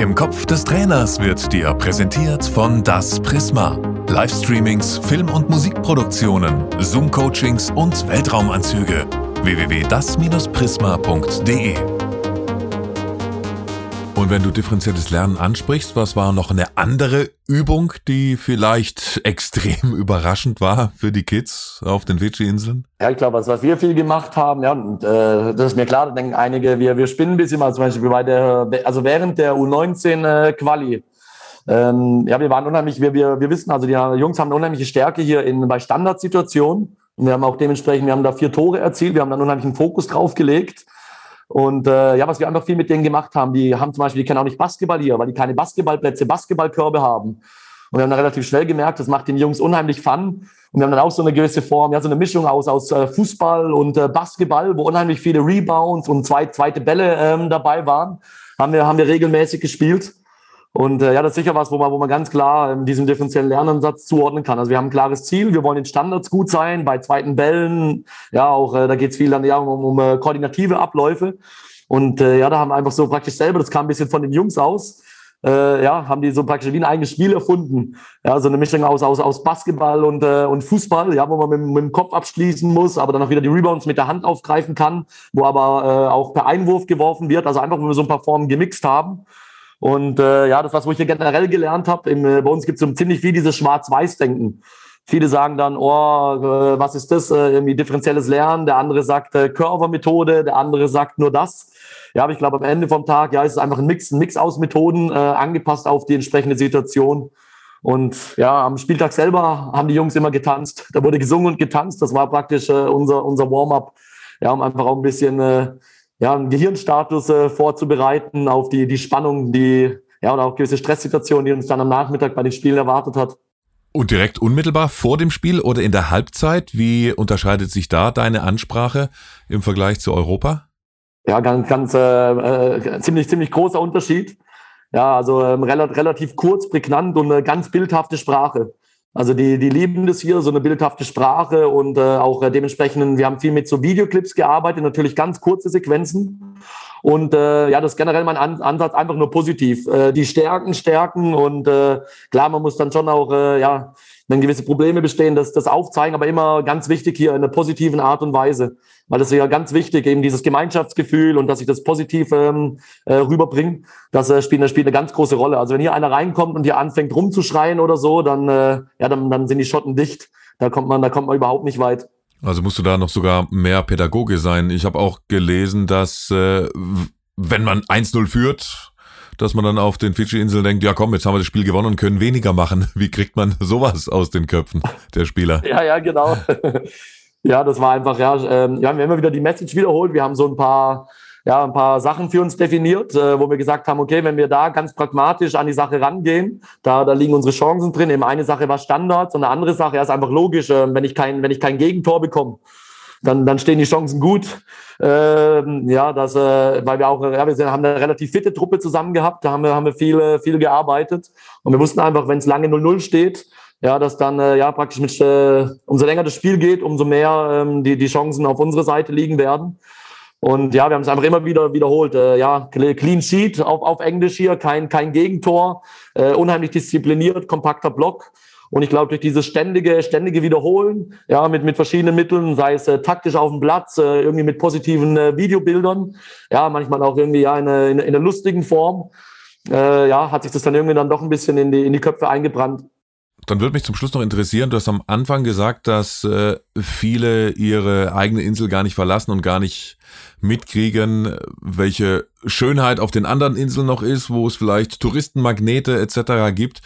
Im Kopf des Trainers wird dir präsentiert von Das Prisma. Livestreamings, Film- und Musikproduktionen, Zoom-Coachings und Weltraumanzüge. www.das-prisma.de und wenn du differenzielles Lernen ansprichst, was war noch eine andere Übung, die vielleicht extrem überraschend war für die Kids auf den Fidschi-Inseln? Ja, ich glaube, was, wir viel gemacht haben, ja, und äh, das ist mir klar, da denken einige, wir, wir spinnen ein bisschen mal zum Beispiel bei der, also während der U19-Quali. Äh, ähm, ja, wir waren unheimlich, wir, wir, wir wissen, also die Jungs haben eine unheimliche Stärke hier in, bei Standardsituationen. Und wir haben auch dementsprechend, wir haben da vier Tore erzielt, wir haben dann unheimlichen Fokus drauf gelegt. Und äh, ja, was wir einfach viel mit denen gemacht haben, die haben zum Beispiel, die kennen auch nicht Basketball hier, weil die keine Basketballplätze, Basketballkörbe haben. Und wir haben dann relativ schnell gemerkt, das macht den Jungs unheimlich Fun. Und wir haben dann auch so eine gewisse Form, ja, so eine Mischung aus, aus äh, Fußball und äh, Basketball, wo unheimlich viele Rebounds und zwei, zweite Bälle ähm, dabei waren. Haben wir, haben wir regelmäßig gespielt. Und äh, ja, das ist sicher was, wo man, wo man ganz klar ähm, diesem differenziellen Lernansatz zuordnen kann. Also wir haben ein klares Ziel, wir wollen in Standards gut sein, bei zweiten Bällen, ja, auch äh, da geht es viel dann ja um, um, um äh, koordinative Abläufe. Und äh, ja, da haben einfach so praktisch selber, das kam ein bisschen von den Jungs aus, äh, ja, haben die so praktisch wie ein eigenes Spiel erfunden. Ja, so eine Mischung aus, aus, aus Basketball und, äh, und Fußball, ja, wo man mit, mit dem Kopf abschließen muss, aber dann auch wieder die Rebounds mit der Hand aufgreifen kann, wo aber äh, auch per Einwurf geworfen wird. Also einfach, wo wir so ein paar Formen gemixt haben. Und äh, ja, das was, wo ich hier generell gelernt habe. Äh, bei uns gibt es so ziemlich viel dieses Schwarz-Weiß-Denken. Viele sagen dann, oh, äh, was ist das? Äh, irgendwie differenzielles Lernen. Der andere sagt äh, Curver-Methode, der andere sagt nur das. Ja, aber ich glaube, am Ende vom Tag, ja, ist es einfach ein Mix, ein Mix aus Methoden, äh, angepasst auf die entsprechende Situation. Und ja, am Spieltag selber haben die Jungs immer getanzt. Da wurde gesungen und getanzt. Das war praktisch äh, unser, unser Warm-up. Ja, um einfach auch ein bisschen äh, ja, einen Gehirnstatus äh, vorzubereiten auf die, die Spannung, die, ja, und auch gewisse Stresssituationen, die uns dann am Nachmittag bei den Spielen erwartet hat. Und direkt unmittelbar vor dem Spiel oder in der Halbzeit, wie unterscheidet sich da deine Ansprache im Vergleich zu Europa? Ja, ganz, ganz äh, äh, ziemlich, ziemlich großer Unterschied. Ja, also ähm, relativ kurz, prägnant und eine ganz bildhafte Sprache. Also die, die lieben das hier, so eine bildhafte Sprache und äh, auch äh, dementsprechend, wir haben viel mit so Videoclips gearbeitet, natürlich ganz kurze Sequenzen. Und äh, ja, das ist generell mein An Ansatz einfach nur positiv. Äh, die Stärken stärken und äh, klar, man muss dann schon auch, äh, ja, wenn gewisse Probleme bestehen, das, das aufzeigen, aber immer ganz wichtig hier in einer positiven Art und Weise. Weil das ist ja ganz wichtig, eben dieses Gemeinschaftsgefühl und dass ich das positiv ähm, äh, rüberbringe, das äh, spielt, das spielt eine ganz große Rolle. Also wenn hier einer reinkommt und hier anfängt rumzuschreien oder so, dann, äh, ja, dann, dann sind die Schotten dicht. Da kommt man, da kommt man überhaupt nicht weit. Also musst du da noch sogar mehr Pädagoge sein. Ich habe auch gelesen, dass äh, wenn man 1-0 führt, dass man dann auf den Fidschi-Inseln denkt, ja komm, jetzt haben wir das Spiel gewonnen und können weniger machen. Wie kriegt man sowas aus den Köpfen der Spieler? Ja, ja, genau. ja, das war einfach, ja, ähm, wir haben immer wieder die Message wiederholt. Wir haben so ein paar, ja, ein paar Sachen für uns definiert, äh, wo wir gesagt haben, okay, wenn wir da ganz pragmatisch an die Sache rangehen, da, da liegen unsere Chancen drin. Eben eine Sache war Standards und eine andere Sache ja, ist einfach logisch, äh, wenn ich kein, wenn ich kein Gegentor bekomme dann, dann stehen die Chancen gut. Ähm, ja, das, äh, weil wir auch, ja, wir sind, haben eine relativ fitte Truppe zusammen gehabt, da haben wir, haben wir viel, viel gearbeitet und wir wussten einfach, wenn es lange 0-0 steht, ja, dass dann äh, ja praktisch mit, äh, umso länger das Spiel geht, umso mehr ähm, die, die Chancen auf unserer Seite liegen werden. Und ja, wir haben es einfach immer wieder wiederholt. Äh, ja, Clean Sheet auf, auf Englisch hier, kein, kein Gegentor, äh, unheimlich diszipliniert, kompakter Block. Und ich glaube, durch dieses ständige, ständige Wiederholen, ja, mit, mit verschiedenen Mitteln, sei es äh, taktisch auf dem Platz, äh, irgendwie mit positiven äh, Videobildern, ja, manchmal auch irgendwie ja, in, in, in einer lustigen Form, äh, ja, hat sich das dann irgendwie dann doch ein bisschen in die, in die Köpfe eingebrannt. Dann würde mich zum Schluss noch interessieren, du hast am Anfang gesagt, dass äh, viele ihre eigene Insel gar nicht verlassen und gar nicht mitkriegen, welche Schönheit auf den anderen Inseln noch ist, wo es vielleicht Touristenmagnete etc. gibt.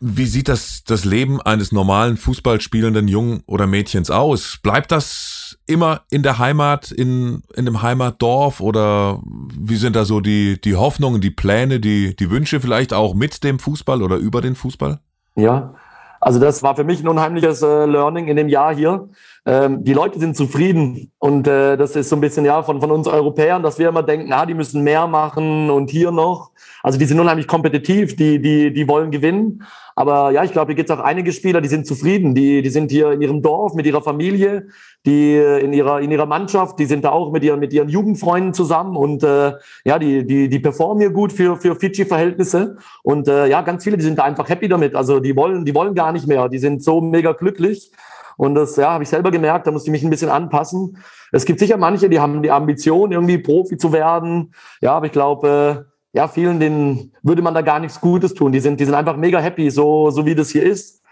Wie sieht das, das Leben eines normalen Fußballspielenden Jungen oder Mädchens aus? Bleibt das immer in der Heimat, in, in dem Heimatdorf oder wie sind da so die, die Hoffnungen, die Pläne, die, die Wünsche vielleicht auch mit dem Fußball oder über den Fußball? Ja, also das war für mich ein unheimliches äh, Learning in dem Jahr hier, ähm, die Leute sind zufrieden. Und äh, das ist so ein bisschen ja von, von uns Europäern, dass wir immer denken, ah, die müssen mehr machen und hier noch. Also die sind unheimlich kompetitiv, die, die, die wollen gewinnen. Aber ja, ich glaube, hier gibt es auch einige Spieler, die sind zufrieden. Die, die sind hier in ihrem Dorf mit ihrer Familie, die in ihrer, in ihrer Mannschaft, die sind da auch mit ihren, mit ihren Jugendfreunden zusammen und äh, ja, die, die, die performen hier gut für, für Fidschi-Verhältnisse. Und äh, ja, ganz viele, die sind da einfach happy damit. Also die wollen, die wollen gar nicht mehr. Die sind so mega glücklich. Und das ja, habe ich selber gemerkt, da musste ich mich ein bisschen anpassen. Es gibt sicher manche, die haben die Ambition, irgendwie Profi zu werden. Ja, aber ich glaube, äh, ja, vielen, denen würde man da gar nichts Gutes tun. Die sind, die sind einfach mega happy, so, so wie das hier ist.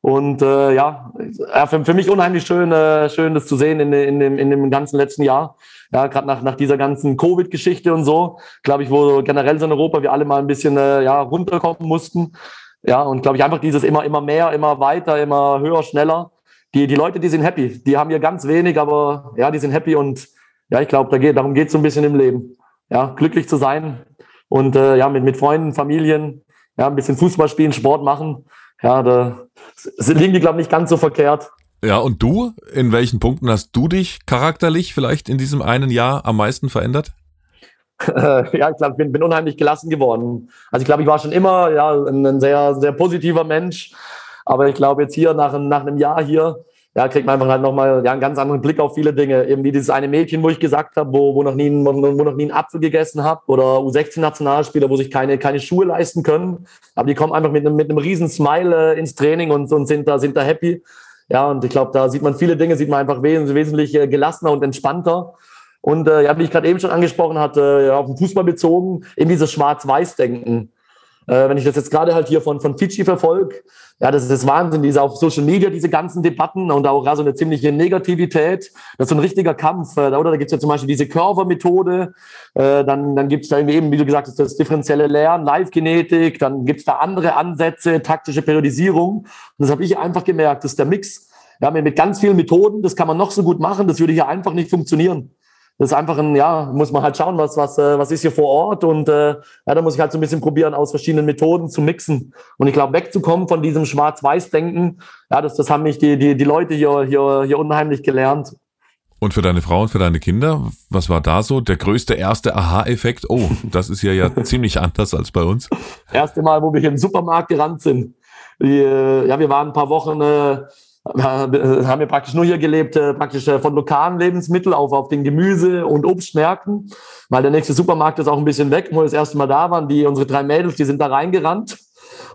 Und äh, ja, für, für mich unheimlich schön, äh, schön das zu sehen in, in, dem, in dem ganzen letzten Jahr. Ja, gerade nach, nach dieser ganzen Covid-Geschichte und so, glaube ich, wo generell so in Europa wir alle mal ein bisschen äh, ja, runterkommen mussten. Ja, und glaube ich einfach dieses immer, immer mehr, immer weiter, immer höher, schneller die, die Leute, die sind happy. Die haben hier ganz wenig, aber ja, die sind happy und ja, ich glaube, da geht, darum geht es so ein bisschen im Leben. Ja, glücklich zu sein und äh, ja, mit, mit Freunden, Familien, ja, ein bisschen Fußball spielen, Sport machen. Ja, da liegen die, glaube ich, nicht ganz so verkehrt. Ja, und du, in welchen Punkten hast du dich charakterlich vielleicht in diesem einen Jahr am meisten verändert? ja, ich glaube, ich bin, bin unheimlich gelassen geworden. Also ich glaube, ich war schon immer ja, ein sehr, sehr positiver Mensch. Aber ich glaube, jetzt hier nach, nach einem Jahr hier, ja, kriegt man einfach halt nochmal ja, einen ganz anderen Blick auf viele Dinge. Eben wie dieses eine Mädchen, wo ich gesagt habe, wo, wo, noch nie, wo, wo noch nie einen Apfel gegessen habe oder U16-Nationalspieler, wo sich keine, keine Schuhe leisten können. Aber die kommen einfach mit einem, mit einem riesen Smile äh, ins Training und, und sind, da, sind da happy. Ja, und ich glaube, da sieht man viele Dinge, sieht man einfach wes wesentlich äh, gelassener und entspannter. Und äh, ja, wie ich gerade eben schon angesprochen hatte, ja, auf den Fußball bezogen, in dieses Schwarz-Weiß-Denken. Äh, wenn ich das jetzt gerade halt hier von, von Fidschi verfolge, ja, das ist das Wahnsinn, diese auf Social Media, diese ganzen Debatten und auch ja, so eine ziemliche Negativität. Das ist so ein richtiger Kampf. Äh, oder da gibt es ja zum Beispiel diese Curver-Methode, äh, dann, dann gibt es da eben, wie du gesagt hast, das differenzielle Lernen, Live-Genetik, dann gibt es da andere Ansätze, taktische Periodisierung. Und das habe ich einfach gemerkt, dass der Mix ja, mit ganz vielen Methoden, das kann man noch so gut machen, das würde hier einfach nicht funktionieren das ist einfach ein, ja, muss man halt schauen, was, was, äh, was ist hier vor Ort und äh, ja, da muss ich halt so ein bisschen probieren, aus verschiedenen Methoden zu mixen. Und ich glaube, wegzukommen von diesem Schwarz-Weiß-Denken, ja, das, das haben mich die, die, die Leute hier, hier, hier unheimlich gelernt. Und für deine Frau und für deine Kinder, was war da so der größte erste Aha-Effekt? Oh, das ist ja ja ziemlich anders als bei uns. Erste Mal, wo wir hier in den Supermarkt gerannt sind. Ja, wir waren ein paar Wochen äh, haben wir praktisch nur hier gelebt, äh, praktisch äh, von lokalen Lebensmitteln auf, auf den Gemüse- und Obstmärkten, weil der nächste Supermarkt ist auch ein bisschen weg. Wo wir das erste Mal da waren, die, unsere drei Mädels, die sind da reingerannt.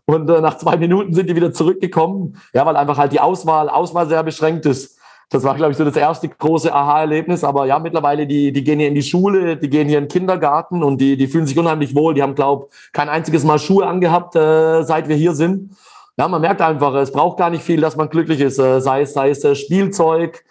Und äh, nach zwei Minuten sind die wieder zurückgekommen. Ja, weil einfach halt die Auswahl, Auswahl sehr beschränkt ist. Das war, glaube ich, so das erste große Aha-Erlebnis. Aber ja, mittlerweile, die, die gehen hier in die Schule, die gehen hier in den Kindergarten und die, die fühlen sich unheimlich wohl. Die haben, glaube kein einziges Mal Schuhe angehabt, äh, seit wir hier sind. Ja, man merkt einfach, es braucht gar nicht viel, dass man glücklich ist. Äh, sei es, sei es äh, Spielzeug.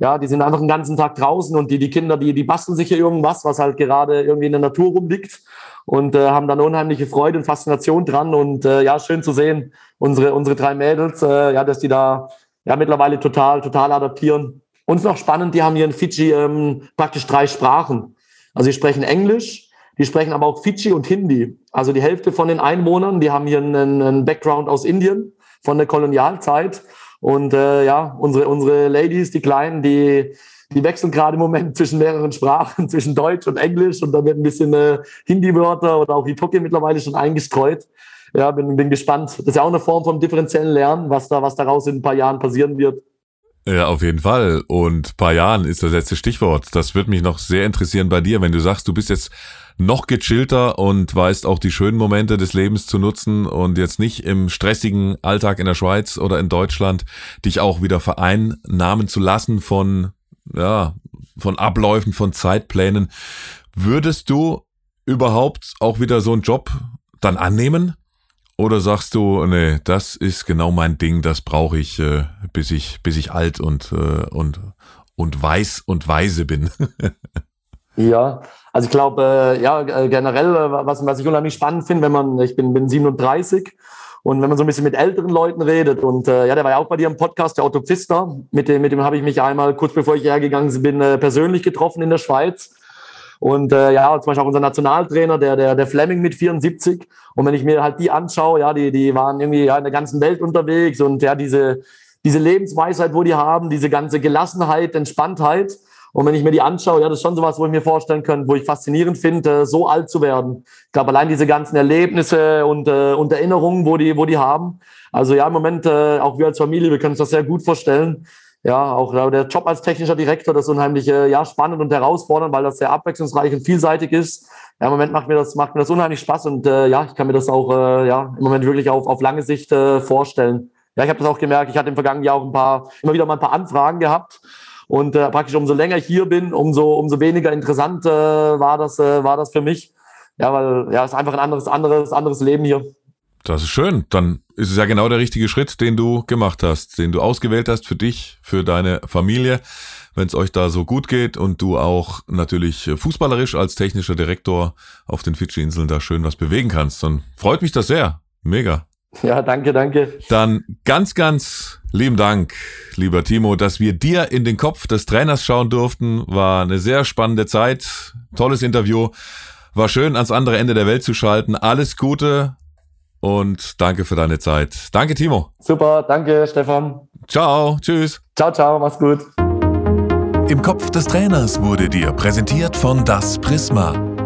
Ja, die sind einfach den ganzen Tag draußen und die, die Kinder, die, die basteln sich hier irgendwas, was halt gerade irgendwie in der Natur rumliegt und äh, haben dann unheimliche Freude und Faszination dran. Und äh, ja, schön zu sehen, unsere, unsere drei Mädels, äh, ja, dass die da ja mittlerweile total, total adaptieren. Uns noch spannend, die haben hier in Fidschi ähm, praktisch drei Sprachen. Also sie sprechen Englisch, die sprechen aber auch Fidschi und Hindi. Also die Hälfte von den Einwohnern, die haben hier einen, einen Background aus Indien von der Kolonialzeit. Und äh, ja, unsere, unsere Ladies, die Kleinen, die, die wechseln gerade im Moment zwischen mehreren Sprachen, zwischen Deutsch und Englisch. Und da wird ein bisschen äh, Hindi-Wörter oder auch Itoki mittlerweile schon eingestreut. Ja, bin, bin gespannt. Das ist ja auch eine Form von differenziellen Lernen, was da, was daraus in ein paar Jahren passieren wird. Ja, auf jeden Fall. Und paar Jahren ist das letzte Stichwort. Das wird mich noch sehr interessieren bei dir, wenn du sagst, du bist jetzt noch gechillter und weißt auch die schönen Momente des Lebens zu nutzen und jetzt nicht im stressigen Alltag in der Schweiz oder in Deutschland dich auch wieder vereinnahmen zu lassen von, ja, von Abläufen, von Zeitplänen. Würdest du überhaupt auch wieder so einen Job dann annehmen? Oder sagst du, nee, das ist genau mein Ding, das brauche ich, äh, bis ich, bis ich alt und, äh, und, und weiß und weise bin? Ja, also ich glaube, äh, ja, äh, generell, äh, was, was ich unheimlich spannend finde, wenn man, ich bin, bin 37 und wenn man so ein bisschen mit älteren Leuten redet und äh, ja, der war ja auch bei dir im Podcast, der Otto Pfister, mit dem, mit dem habe ich mich einmal kurz bevor ich hergegangen bin, äh, persönlich getroffen in der Schweiz. Und äh, ja, zum Beispiel auch unser Nationaltrainer, der, der, der Fleming mit 74. Und wenn ich mir halt die anschaue, ja, die, die waren irgendwie ja, in der ganzen Welt unterwegs und ja, diese, diese Lebensweisheit, wo die haben, diese ganze Gelassenheit, Entspanntheit. Und wenn ich mir die anschaue, ja, das ist schon sowas, wo ich mir vorstellen könnte, wo ich faszinierend finde, so alt zu werden. Ich glaube, allein diese ganzen Erlebnisse und, äh, und Erinnerungen, wo die, wo die haben. Also ja, im Moment, äh, auch wir als Familie, wir können uns das sehr gut vorstellen. Ja, auch der Job als technischer Direktor, das ist unheimlich äh, ja, spannend und herausfordernd, weil das sehr abwechslungsreich und vielseitig ist. Ja, im Moment macht mir das, macht mir das unheimlich Spaß und äh, ja, ich kann mir das auch äh, ja, im Moment wirklich auf, auf lange Sicht äh, vorstellen. Ja, ich habe das auch gemerkt. Ich hatte im vergangenen Jahr auch ein paar, immer wieder mal ein paar Anfragen gehabt. Und äh, praktisch umso länger ich hier bin, umso, umso weniger interessant äh, war, das, äh, war das für mich. Ja, weil ja, es ist einfach ein anderes, anderes, anderes Leben hier. Das ist schön. Dann ist es ja genau der richtige Schritt, den du gemacht hast, den du ausgewählt hast für dich, für deine Familie. Wenn es euch da so gut geht und du auch natürlich fußballerisch als technischer Direktor auf den Fidschi-Inseln da schön was bewegen kannst, dann freut mich das sehr. Mega. Ja, danke, danke. Dann ganz, ganz lieben Dank, lieber Timo, dass wir dir in den Kopf des Trainers schauen durften. War eine sehr spannende Zeit. Tolles Interview. War schön, ans andere Ende der Welt zu schalten. Alles Gute und danke für deine Zeit. Danke, Timo. Super, danke, Stefan. Ciao, tschüss. Ciao, ciao, mach's gut. Im Kopf des Trainers wurde dir präsentiert von Das Prisma.